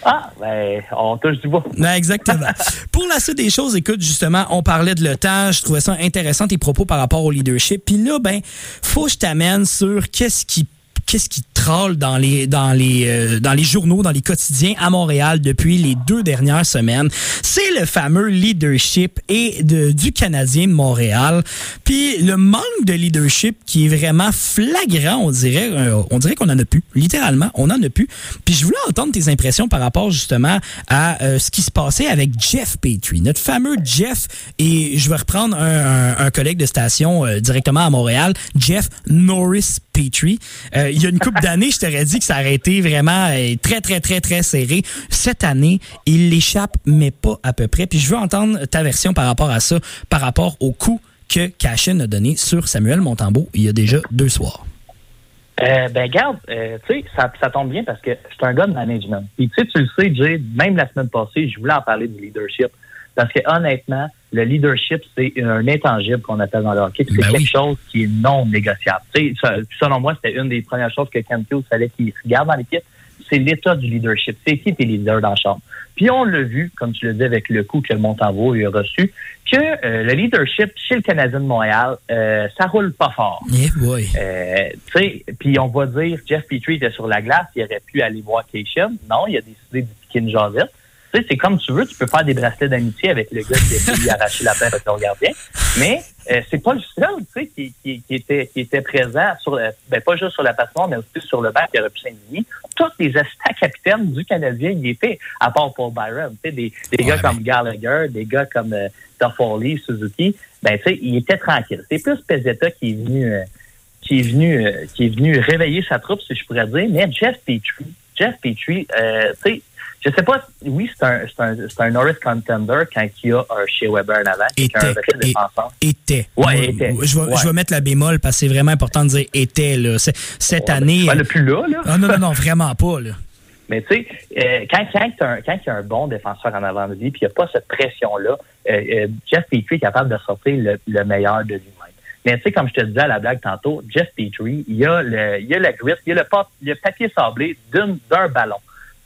Ah, ben, on touche du bois. Exactement. Pour la suite des choses, écoute, justement, on parlait de l'OTAN. Je trouvais ça intéressant tes propos par rapport au leadership. Puis là, ben, faut que je t'amène sur qu'est-ce qui qu'est-ce qui troll dans les dans les euh, dans les journaux, dans les quotidiens à Montréal depuis les deux dernières semaines? C'est le fameux leadership et de, du Canadien de Montréal. Puis le manque de leadership qui est vraiment flagrant, on dirait euh, on dirait qu'on en a plus, littéralement, on en a plus. Puis je voulais entendre tes impressions par rapport justement à euh, ce qui se passait avec Jeff Petrie, notre fameux Jeff et je vais reprendre un, un, collègue de station directement à Montréal, Jeff Norris Petrie il y a une couple d'années, je t'aurais dit que ça aurait été vraiment euh, très, très, très, très serré. Cette année, il l'échappe, mais pas à peu près. Puis je veux entendre ta version par rapport à ça, par rapport au coup que Cashin a donné sur Samuel Montembeau il y a déjà deux soirs? Euh, ben, garde, euh, tu sais, ça, tombe bien parce que je suis un gars de management. Puis, tu sais, tu le sais, Jay, même la semaine passée, je voulais en parler du leadership. Parce que, honnêtement, le leadership, c'est un intangible qu'on appelle dans le hockey. C'est Ben quelque oui. chose qui est non négociable. Tu sais, ça- selon moi, c'était une des premières choses que Ken Hughes fallait qu'il regarde dans l'équipe. C'est l'état du leadership. C'est qui tes leaders dans la chambre? Puis on l'a vu, comme tu le dis, avec le coup que Montembeau a reçu, que euh, le leadership chez le Canadien de Montréal, euh, ça roule pas fort. Yeah. Euh, puis on va dire, Jeff Petrie était sur la glace, il aurait pu aller voir Cation. Non, il a décidé de piquer une jasette. Tu sais, c'est comme tu veux, tu peux faire des bracelets d'amitié avec le gars qui a failli arracher la paire à ton gardien. Mais euh, c'est pas le seul, tu sais, qui, qui, qui était, qui était présent sur, euh, ben, pas juste sur la patinoire, mais aussi sur le banc qui aurait pu s'indigner. Tous les assistants capitaines du Canadien y étaient, à part Paul Byron. Tu sais, des, des Ouais, gars mais- comme Gallagher, des gars comme euh, Toffoli, Suzuki. Ben, tu sais, il était tranquille. C'est plus Pezzetta qui est venu, euh, qui est venu, qui est venu réveiller sa troupe, si je pourrais dire. Mais Jeff Petrie, Jeff Petrie, tu sais, je sais pas, oui, c'est un, c'est un, c'est un Norris contender quand il y a un Shea Weber en avant, qui est un Était. vrai défenseur. Était. Ouais, était. Je vais, Ouais. je vais mettre la bémol parce que c'est vraiment important de dire était. Là. Cette année. Ben, le plus là, là. Ah non, non, non, vraiment pas. Là. Mais tu sais, euh, quand, quand, quand il y a un bon défenseur en avant de lui, puis il n'y a pas cette pression-là, euh, euh, Jeff Petrie est capable de sortir le, le meilleur de lui-même. Mais tu sais, comme je te disais à la blague tantôt, Jeff Petrie, il y a le, il y a la grit, il y a le, le papier sablé d'un ballon.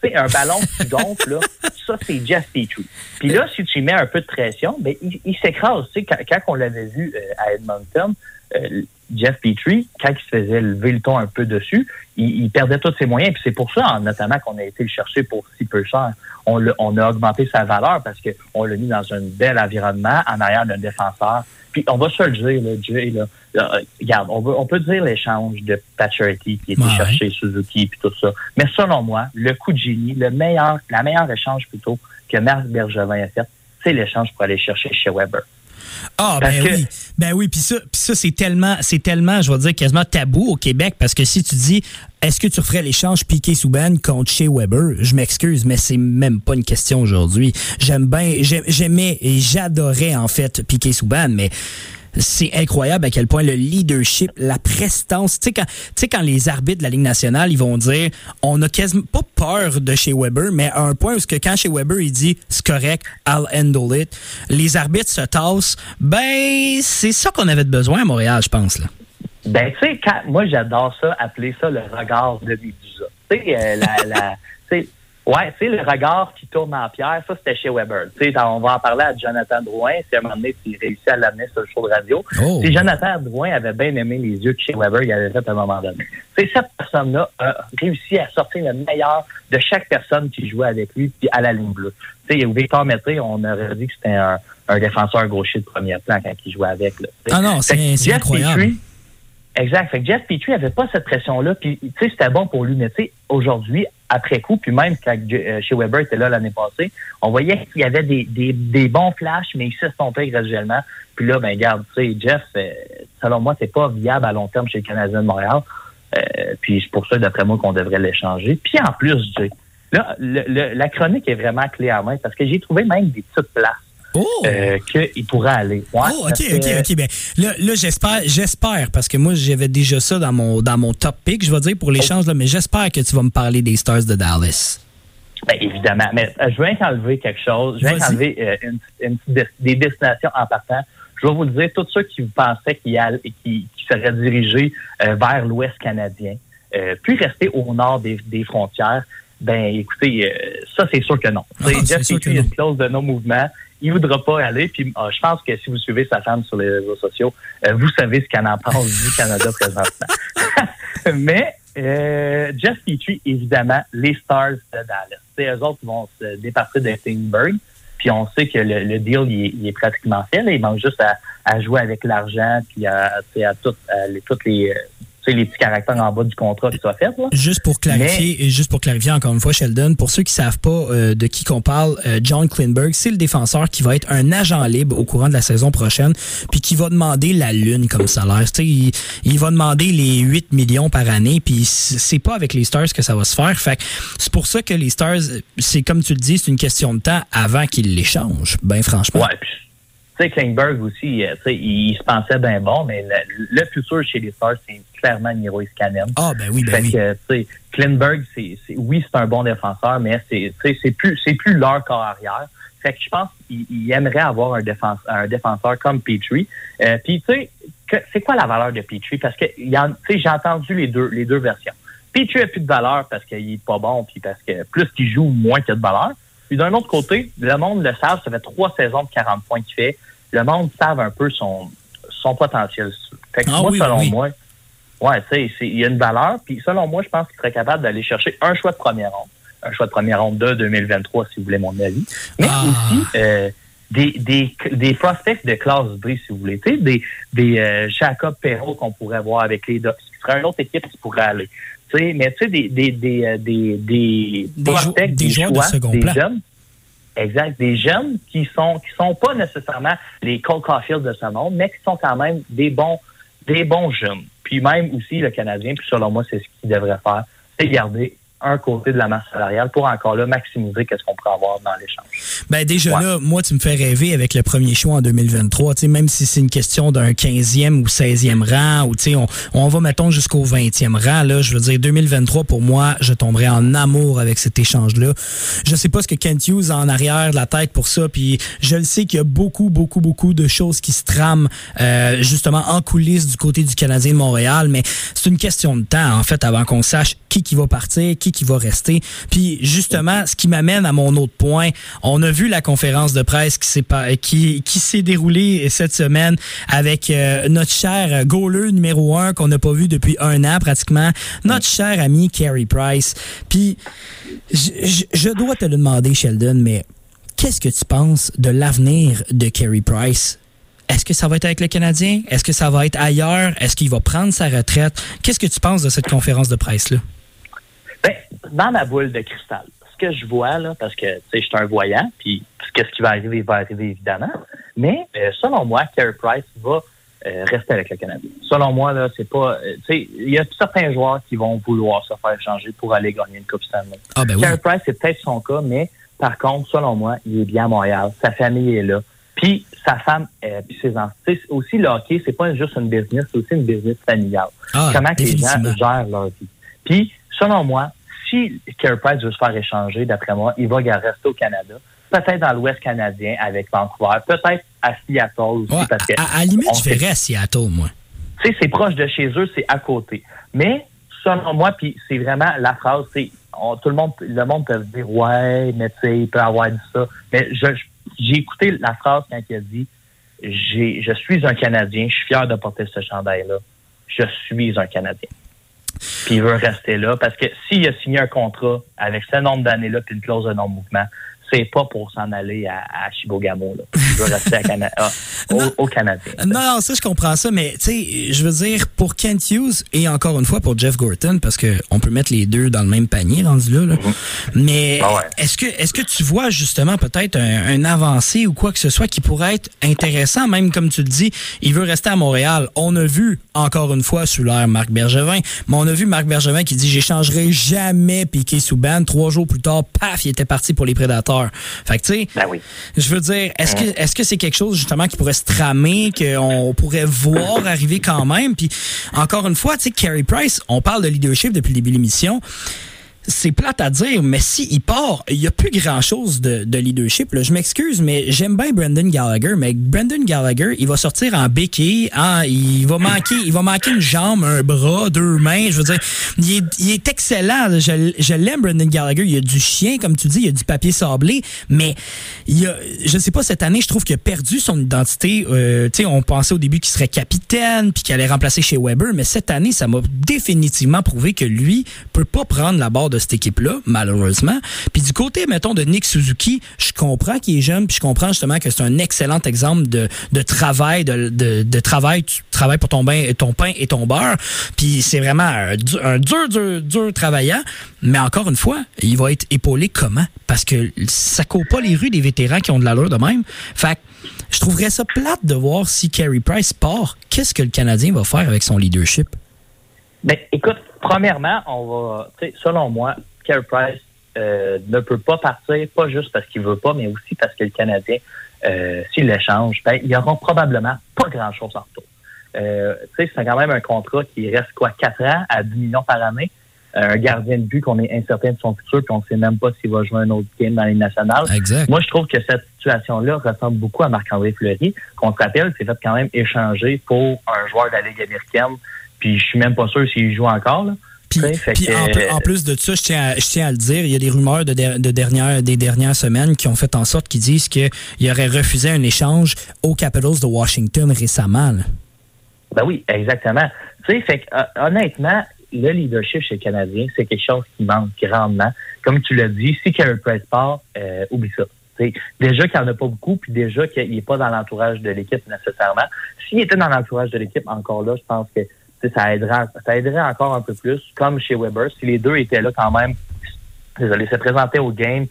Un ballon qui gonfle, là, ça, c'est Jeff Petrie. Puis là, si tu mets un peu de pression, ben, il, s'écrase. Tu sais, quand, on l'avait vu euh, à Edmonton, euh, Jeff Petrie, quand il se faisait lever le ton un peu dessus, il, perdait tous ses moyens. Puis c'est pour ça, notamment, qu'on a été le chercher pour si peu cher. On, on a augmenté sa valeur parce qu'on l'a mis dans un bel environnement en arrière d'un défenseur. Puis on va se le dire, là, Jay, là, là, euh, regarde, on, veut- on peut dire l'échange de Pacioretty qui était Ouais. cherché Suzuki puis tout ça. Mais selon moi, le coup de génie, le meilleur, la meilleure échange plutôt que Marc Bergevin a fait, c'est l'échange pour aller chercher chez Weber. Ah, Parce ben que- oui. Ben oui, puis ça, puis ça c'est tellement, c'est tellement, je vais dire, quasiment tabou au Québec parce que si tu dis, est-ce que tu referais l'échange Piqué Souban contre Shea Weber, je m'excuse, mais c'est même pas une question aujourd'hui. J'aime bien, j'aim- j'aimais et j'adorais en fait Piqué Souban, mais c'est incroyable à quel point le leadership, la prestance, tu sais quand, les arbitres de la Ligue nationale, ils vont dire, on a quasiment pas peur de chez Weber, mais à un point où que quand chez Weber il dit c'est correct, I'll handle it, les arbitres se tassent, ben c'est ça qu'on avait de besoin à Montréal, je pense là. Ben, tu sais, moi, j'adore ça, appeler ça le regard de Médusa. Tu sais, euh, la, la, tu sais, le regard qui tourne en pierre, ça, c'était chez Weber. Tu sais, on va en parler à Jonathan Drouin, si à un moment donné, tu réussit à l'amener sur le show de radio. Oh. Si Jonathan Drouin avait bien aimé les yeux que chez Weber, il avait fait à un moment donné. Tu sais, cette personne-là a réussi à sortir le meilleur de chaque personne qui jouait avec lui, puis à la ligne bleue. Tu sais, Victor Mété, on aurait dit que c'était un, un défenseur gaucher de premier plan quand il jouait avec. Là. Ah non, c'est- c'est incroyable. Exact. Fait que Jeff Petrie avait pas cette pression-là. Puis, tu sais, c'était bon pour lui. Mais, tu sais, aujourd'hui, après coup, puis même quand euh, chez Weber était là l'année passée, on voyait qu'il y avait des, des, des bons flashs, mais il s'estompait graduellement. Puis là, ben, regarde, tu sais, Jeff, euh, selon moi, c'est pas viable à long terme chez le Canadien de Montréal. Euh, puis c'est pour ça, d'après moi, qu'on devrait l'échanger. Puis en plus, là, le- le- la chronique est vraiment clé à main parce que j'ai trouvé même des petites places Oh! euh, qu'il pourrait aller. Ouais, Oh, ok, ok, ok. Ben, là, là j'espère, j'espère, parce que moi, j'avais déjà ça dans mon, dans mon top pick, je vais dire, pour l'échange, là, mais j'espère que tu vas me parler des Stars de Dallas. Ben, évidemment. Mais euh, je vais enlever quelque chose. Je vais Vas-y. enlever euh, une, des- des destinations en partant. Je vais vous le dire, tous ceux qui pensaient qu'ils qui, qui seraient dirigés vers l'Ouest canadien, puis rester au nord des, des frontières, ben écoutez, ça c'est sûr que non. Ah, c'est sûr que une clause de non-mouvement. Il voudra pas aller. Puis euh, je pense que si vous suivez sa femme sur les réseaux sociaux, euh, vous savez ce qu'elle en pense du Canada présentement. Mais euh, Jeff Petrie, évidemment, les Stars de Dallas. Sais, eux autres vont se départir de Steinberg. Puis on sait que le, deal il est, pratiquement fait. là. Il manque juste à, jouer avec l'argent puis à, à, tout- à les, toutes les, les petits caractères en bas du contrat qui soient faits. Là. Juste pour clarifier, et juste pour clarifier encore une fois, Sheldon, pour ceux qui savent pas euh, de qui qu'on parle, euh, John Klinberg, c'est le défenseur qui va être un agent libre au courant de la saison prochaine, puis qui va demander la lune comme salaire. Tu sais, il, il va demander les 8 millions par année, puis c'est pas avec les Stars que ça va se faire. Fait que c'est pour ça que les Stars, c'est comme tu le dis, c'est une question de temps avant qu'ils l'échangent. Ben franchement. Ouais, puis sais, Klingberg aussi, euh, il, se pensait bien bon, mais le, futur chez les Stars, c'est clairement Niro Iskanen. Ah, ben oui, ben oui. Que, Klingberg, c'est, oui, c'est un bon défenseur, mais c'est, c'est plus, c'est plus leur corps arrière. Fait que je pense qu'il aimerait avoir un défenseur, un défenseur comme Petrie. Euh, Puis, tu sais, c'est quoi la valeur de Petrie? Parce que j'ai entendu les deux, les deux versions. Petrie a plus de valeur parce qu'il est pas bon, puis parce que plus qu'il joue, moins qu'il a de valeur. Puis d'un autre côté, le monde le savent, ça fait trois saisons de 40 points qu'il fait. Le monde savent un peu son, son potentiel. Fait que ah moi, selon moi, ouais, tu sais, il y a une valeur. Puis selon moi, je pense qu'il serait capable d'aller chercher un choix de première ronde. Un choix de première ronde de 2023, si vous voulez mon avis. Mais ah. aussi, euh, des, des, des prospects de classe B, si vous voulez. Des, des euh, Jacob Perrault qu'on pourrait voir avec les Ducks, qui serait une autre équipe qui pourrait aller. sais mais tu sais, des, des, des, euh, des, des, prospects, des, joueurs de second des jeunes. Exact. Des jeunes qui sont qui sont pas nécessairement les Cole Caulfield de ce monde, mais qui sont quand même des bons des bons jeunes. Puis même aussi le Canadien, puis selon moi, c'est ce qu'il devrait faire, c'est garder un côté de la masse salariale pour encore là maximiser qu'est-ce qu'on peut avoir dans l'échange. Ben déjà là, moi tu me fais rêver avec le premier choix en 2023, tu sais même si c'est une question d'un 15e ou 16e rang ou tu sais on, on va mettons jusqu'au 20e rang là, je veux dire 2023 pour moi, je tomberai en amour avec cet échange là. Je sais pas ce que Kent Hughes a en arrière de la tête pour ça puis je le sais qu'il y a beaucoup beaucoup beaucoup de choses qui se trament euh, justement en coulisses du côté du Canadien de Montréal, mais c'est une question de temps en fait avant qu'on sache qui qui va partir, qui qui va rester. Puis justement, ce qui m'amène à mon autre point, on a vu la conférence de presse qui s'est qui, qui s'est déroulée cette semaine avec euh, notre cher goaler numéro un qu'on n'a pas vu depuis un an pratiquement, notre cher ami Carey Price. Puis je, je dois te le demander, Sheldon, mais qu'est-ce que tu penses de l'avenir de Carey Price? Est-ce que ça va être avec le Canadien? Est-ce que ça va être ailleurs? Est-ce qu'il va prendre sa retraite? Qu'est-ce que tu penses de cette conférence de presse-là? Ben, dans ma boule de cristal, ce que je vois, là, parce que tu sais, je suis un voyant, puis ce qui va arriver va arriver évidemment, mais euh, selon moi, Carey Price va euh, rester avec le Canadien. Selon moi, là, c'est pas. Euh, tu sais, il y a certains joueurs qui vont vouloir se faire changer pour aller gagner une Coupe Stanley. Ah, ben Carey Price, c'est peut-être son cas, mais par contre, selon moi, il est bien à Montréal. Sa famille est là. Puis sa femme, euh, puis ses enfants. Aussi, le hockey, c'est pas juste une business, c'est aussi une business familiale. Ah, Comment les gens gèrent leur vie. Puis, selon moi, si Carey Price veut se faire échanger, d'après moi, il va rester au Canada. Peut-être dans l'Ouest canadien avec Vancouver. Peut-être à Seattle aussi. parce que à, la limite, je verrais à Seattle, moi. Tu sais, c'est proche de chez eux, c'est à côté. Mais, selon moi, puis c'est vraiment la phrase, c'est tout le monde, le monde peut se dire, ouais, mais tu sais, il peut avoir dit ça. Mais j'ai écouté la phrase quand il a dit je suis un Canadien, je suis fier de porter ce chandail-là. Je suis un Canadien. Puis il veut rester là parce que s'il a signé un contrat avec ce nombre d'années-là puis une clause de non-mouvement, c'est pas pour s'en aller à, à Chibogamo. Là. Il veut rester à ah, au, Canada. Non, ça, je comprends ça, mais tu sais, je veux dire, pour Kent Hughes et encore une fois pour Jeff Gorton, parce qu'on peut mettre les deux dans le même panier rendu là, mm-hmm. mais ah est-ce que est-ce que tu vois justement peut-être un, avancé ou quoi que ce soit qui pourrait être intéressant, même comme tu le dis, il veut rester à Montréal. On a vu encore une fois sous l'air Marc Bergevin, mais on a vu Marc Bergevin qui dit j'échangerai jamais Piqué Souban. Trois jours plus tard, paf, il était parti pour les Prédateurs. Fait que, tu sais, ben oui. je veux dire, est-ce que est-ce que c'est quelque chose justement qui pourrait se tramer, qu'on pourrait voir arriver quand même? Puis encore une fois, tu sais, Carey Price, on parle de leadership depuis le début de l'émission c'est plate à dire, mais s'il il part, il n'y a plus grand-chose de, de, leadership. Là. Je m'excuse, mais j'aime bien Brendan Gallagher, mais Brendan Gallagher, il va sortir en béquille, hein, il va manquer il va manquer une jambe, un bras, deux mains. Je veux dire, il est, il est excellent. Je, je l'aime, Brendan Gallagher. Il y a du chien, comme tu dis, il y a du papier sablé, mais il a, je sais pas, cette année, je trouve qu'il a perdu son identité. Euh, on pensait au début qu'il serait capitaine, puis qu'il allait remplacer chez Weber, mais cette année, ça m'a définitivement prouvé que lui peut pas prendre la barre de cette équipe-là, malheureusement. Puis du côté, mettons, de Nick Suzuki, je comprends qu'il est jeune, puis je comprends justement que c'est un excellent exemple de, de travail, de, de, travail, tu travailles pour ton, bain, ton pain et ton beurre. Puis c'est vraiment un, dur, dur, dur travaillant. Mais encore une fois, il va être épaulé comment? Parce que ça court pas les rues des vétérans qui ont de l'allure de même. Fait je trouverais ça plate de voir si Carey Price part. Qu'est-ce que le Canadien va faire avec son leadership? Ben, écoute, premièrement, on va, selon moi, Carey Price euh, ne peut pas partir, pas juste parce qu'il veut pas, mais aussi parce que le Canadien euh, s'ils l'échangent, ben, ils n'auront probablement pas grand-chose en retour. Euh, c'est quand même un contrat qui reste quoi, 4 ans à 10 millions par année. un gardien de but qu'on est incertain de son futur, puis on ne sait même pas s'il va jouer un autre game dans les nationales. Exact. Moi, je trouve que cette situation-là ressemble beaucoup à Marc-André Fleury, qu'on se rappelle, c'est fait quand même échanger pour un joueur de la Ligue américaine, puis je suis même pas sûr s'il joue encore. Là. Puis, en, plus de ça, je tiens, à, je tiens à le dire, il y a des rumeurs de, de dernière, des dernières semaines qui ont fait en sorte qu'ils disent qu'il aurait refusé un échange aux Capitals de Washington récemment. Ben oui, exactement. Tu sais, fait honnêtement, le leadership chez les Canadiens, c'est quelque chose qui manque grandement. Comme tu l'as dit, si Carey Price part, euh, oublie ça. déjà qu'il n'y en a pas beaucoup, puis déjà qu'il n'est pas dans l'entourage de l'équipe nécessairement. S'il était dans l'entourage de l'équipe, encore là, je pense que ça aiderait, ça aiderait encore un peu plus, comme chez Weber. Si les deux étaient là quand même, désolé, se présenter au game,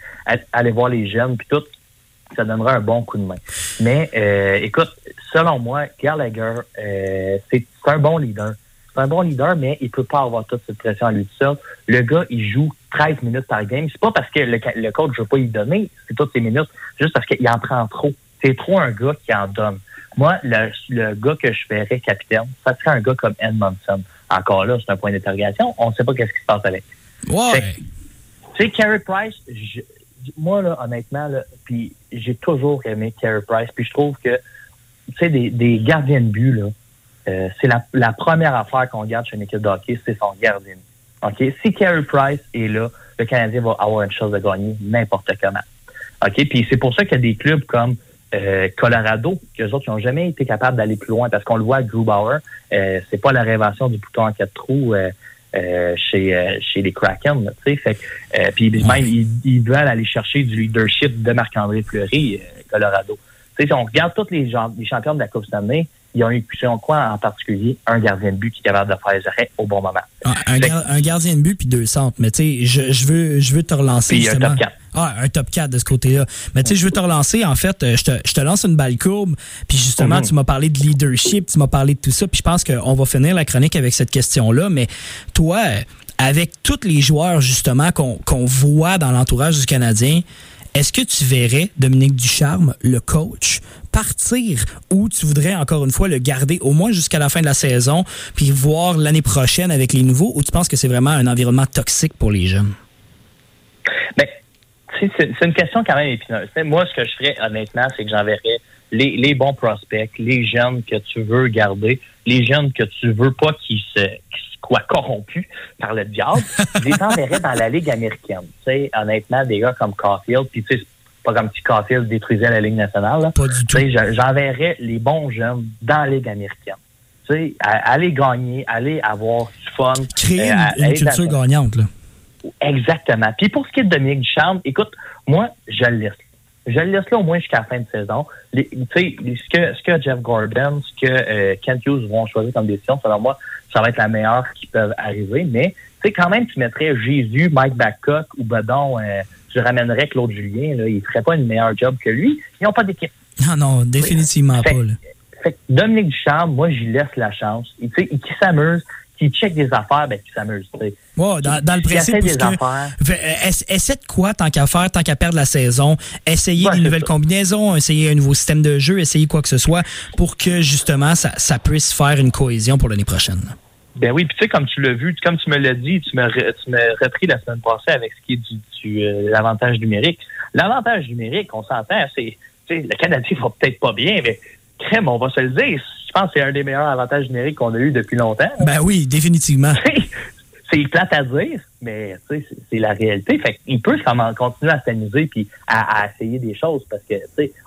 aller voir les jeunes, puis tout, ça donnerait un bon coup de main. Mais euh, écoute, selon moi, Gallagher, euh, c'est un bon leader. C'est un bon leader, mais il peut pas avoir toute cette pression à lui tout seul. Le gars, il joue 13 minutes par game. C'est pas parce que le, le coach veut pas y donner, toutes ces minutes, juste parce qu'il en prend trop. C'est trop un gars qui en donne. Moi, le, le gars que je verrais capitaine, ça serait un gars comme Edmondson. Encore là, c'est un point d'interrogation. On ne sait pas qu'est-ce qui se passe avec. Ouais. Tu sais, Carey Price, moi, là, honnêtement, là, puis j'ai toujours aimé Carey Price, puis je trouve que, tu sais, des, des, gardiens de but, là, euh, c'est la, la, première affaire qu'on garde chez une équipe de hockey, c'est son gardien. OK? Si Carey Price est là, le Canadien va avoir une chance de gagner n'importe comment. OK? Puis c'est pour ça qu'il y a des clubs comme euh, Colorado, qu'eux autres, n'ont jamais été capables d'aller plus loin parce qu'on le voit à Drew Bauer, euh, c'est pas la réinvention du bouton en quatre trous euh, euh chez euh, chez les Kraken, tu sais, fait puis même ils, veulent aller chercher du leadership de Marc-André Fleury, Colorado. Tu sais, si on regarde tous les, les champions de la Coupe Stanley, ils ont eu quoi en particulier? Un gardien de but qui est capable de faire les arrêts au bon moment. Ah, un, gardien de but puis deux centres. Mais tu sais, je, je, veux, je veux te relancer. Puis un top 4. Ah, un top 4 de ce côté-là. Mais tu sais, je veux te relancer. En fait, euh, je te, je te lance une balle courbe. Puis justement, mhm. tu m'as parlé de leadership, tu m'as parlé de tout ça. Puis je pense qu'on va finir la chronique avec cette question-là. Mais toi, avec tous les joueurs justement qu'on voit dans l'entourage du Canadien, est-ce que tu verrais Dominique Ducharme, le coach, partir ou tu voudrais encore une fois le garder au moins jusqu'à la fin de la saison puis voir l'année prochaine avec les nouveaux ou tu penses que c'est vraiment un environnement toxique pour les jeunes? Bien, c'est une question quand même épineuse. Moi, ce que je ferais honnêtement, c'est que j'enverrais les, les, bons prospects, les jeunes que tu veux garder, les jeunes que tu veux pas qui se, quoi corrompus par le diable, je les enverrais dans la Ligue américaine. Tu sais, honnêtement, des gars comme Caulfield, puis tu sais, pas comme si Caulfield détruisait la Ligue nationale. Là. Pas du tout. J'enverrais les bons jeunes dans la Ligue américaine. Tu sais, aller gagner, aller avoir du fun. Créer une, euh, culture gagnante, là. Exactement. Puis pour ce qui est de Dominique Ducharme, écoute, moi, je le laisse. Je le laisse là au moins jusqu'à la fin de saison. Tu sais, ce que, ce que Jeff Gordon, ce que euh, Kent Hughes vont choisir comme décision, selon moi, ça va être la meilleure qui peut arriver. Mais, tu sais, quand même, tu mettrais Jésus, Mike Babcock ou Bedon, euh, tu ramènerais Claude Julien, là, il ne ferait pas une meilleure job que lui. Ils n'ont pas d'équipe. Non, non, définitivement pas. Là. Fait Dominique Ducharme, moi, j'y laisse la chance. Il, il s'amuse, qui check des affaires, ben, qui s'amuse. Dans, dans le principe, des affaires. Euh, essaie de quoi tant qu'à faire, tant qu'à perdre la saison, essayer une nouvelle combinaison, essayer un nouveau système de jeu, essayer quoi que ce soit pour que justement ça, ça puisse faire une cohésion pour l'année prochaine. Ben oui, puis tu sais, comme tu l'as vu, comme tu me l'as dit, tu m'as repris la semaine passée avec ce qui est du, euh, l'avantage numérique. L'avantage numérique, on s'entend, c'est le Canadien va peut-être pas bien, mais on va se le dire. Je pense que c'est un des meilleurs avantages numériques qu'on a eu depuis longtemps. Ben oui, définitivement. c'est plate à dire, mais c'est la réalité. Fait il peut continuer à s'amuser puis à, essayer des choses parce que,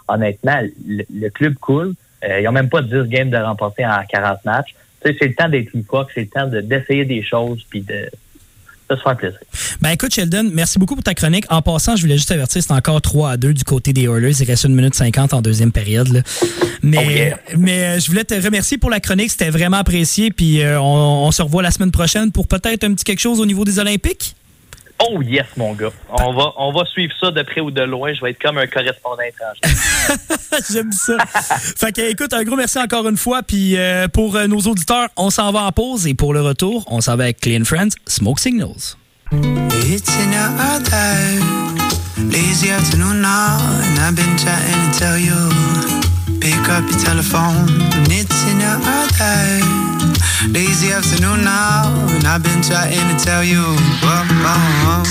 honnêtement, le, club coule. Euh, ils n'ont même pas 10 games de remporter en 40 matchs c'est le temps d'être loufoque, c'est le temps d'essayer des choses puis de, se faire plaisir. Ben écoute, Sheldon, merci beaucoup pour ta chronique. En passant, je voulais juste avertir, c'est encore 3 à 2 du côté des Oilers. Il reste une minute 50 en deuxième période. Mais, mais euh, je voulais te remercier pour la chronique. C'était vraiment apprécié. Puis euh, on, on se revoit la semaine prochaine pour peut-être un petit quelque chose au niveau des Olympiques. Oh yes, mon gars. On va, on va suivre ça de près ou de loin. Je vais être comme un correspondant étranger. J'aime ça. fait que, écoute, un gros merci encore une fois. Puis euh, pour euh, nos auditeurs, on s'en va en pause. Et pour le retour, on s'en va avec Clean Friends, Smoke Signals. It's Lazy afternoon now, and I've been chatting to tell you. Pick up your telephone, it's in your. Lazy afternoon now, and I've been chatting to tell you. Whoa, whoa, whoa.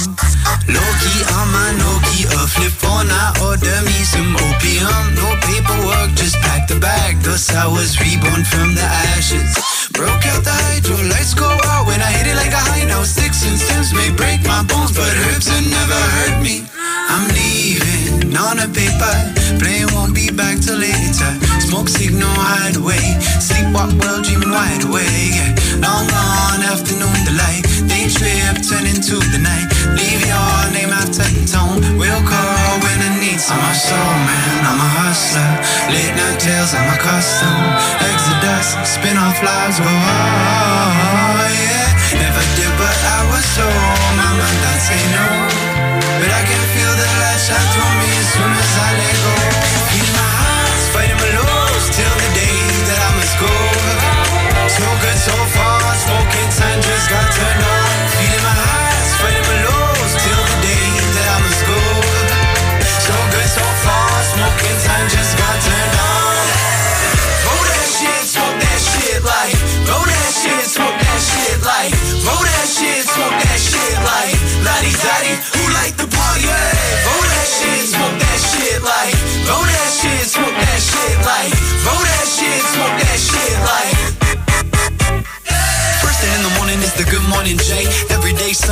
Low key, I'm a no key, a flip phone. I order me some opium. No paperwork, just pack the bag. Thus I was reborn from the ashes. Broke out the hydro, lights go out when I hit it like a high note. Sticks and stems may break my bones, but herbs have never hurt me. I'm leaving on a paper, plane won't be back till later. Smoke signal, hide away. Sleepwalk well, dreaming wide awake. Long gone afternoon delight. Day trip turn into the night. Leave your name after the tone. We'll call when I need some. I'm a soul man, I'm a hustler. Late night tales, I'm a custom. Exodus, spin off lives, go oh, yeah. Never did, but I was so. Mama, that say no.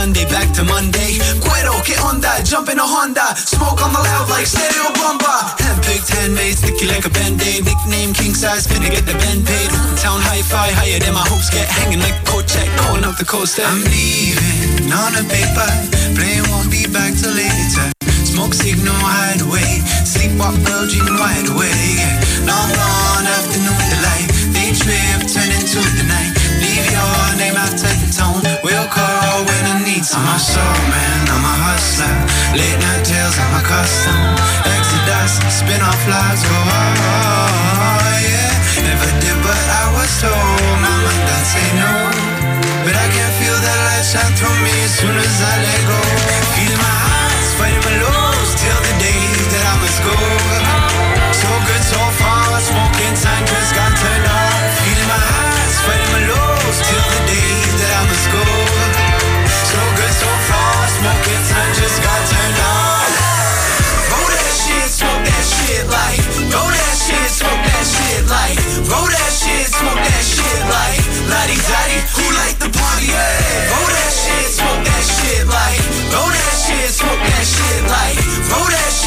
Sunday back to Monday. Cuero, get on that, jump in a Honda. Smoke on the loud like stereo bomba. Handpicked, handmade, sticky like a band-aid. Nickname king size, finna get the band paid. Town hi-fi, higher than my hopes get. Hanging like coat check, going up the coast. I'm leaving on a paper. Plane won't be back till later. Smoke signal, hide away. Sleepwalk, dreaming wide awake. Long, long afternoon delight. Day trip, turn into the night. Leave your name after the tone. Some. I'm a soul man, I'm a hustler. Late night tales, I'm a custom. Exodus, spin off lives, go oh, yeah. Never did, but I was told. Mama, that say no. But I can feel that light shine through me as soon as I let go.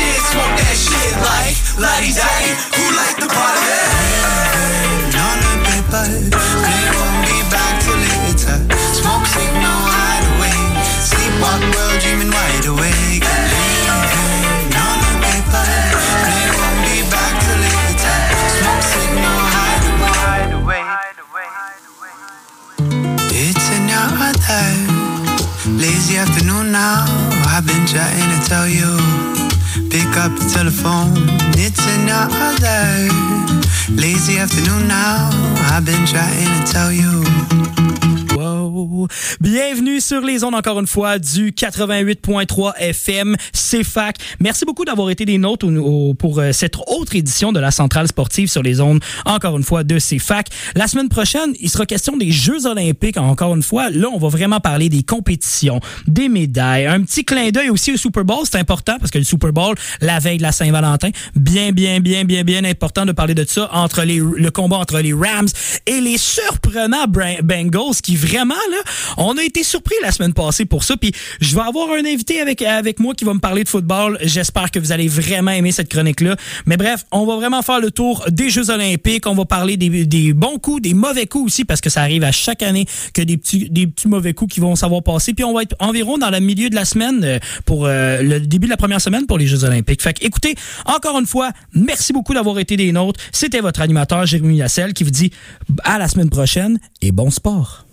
Shit, smoke that shit like. Lottie Dottie, who like the party? Yeah. On the paper, up the telephone. It's another lazy afternoon now. I've been trying to tell you. Bienvenue sur les ondes encore une fois du 88.3 FM CFAC. Merci beaucoup d'avoir été des nôtres au- au- pour euh, cette autre édition de la centrale sportive sur les ondes encore une fois de CFAC. La semaine prochaine, il sera question des Jeux olympiques encore une fois. Là, on va vraiment parler des compétitions, des médailles, un petit clin d'œil aussi au Super Bowl, c'est important parce que le Super Bowl la veille de la Saint-Valentin, bien bien bien bien bien important de parler de ça entre les le combat entre les Rams et les surprenants Bengals qui vraiment on a été surpris la semaine passée pour ça puis je vais avoir un invité avec moi qui va me parler de football. J'espère que vous allez vraiment aimer cette chronique là. Mais bref, on va vraiment faire le tour des Jeux olympiques, on va parler des, des bons coups, des mauvais coups aussi parce que ça arrive à chaque année que des petits des petits mauvais coups qui vont savoir passer puis on va être environ dans le milieu de la semaine euh, pour euh, le début de la première semaine pour les Jeux olympiques. Fait que, écoutez, encore une fois, merci beaucoup d'avoir été des nôtres. C'était votre animateur Jérémy Lasselle qui vous dit à la semaine prochaine et bon sport.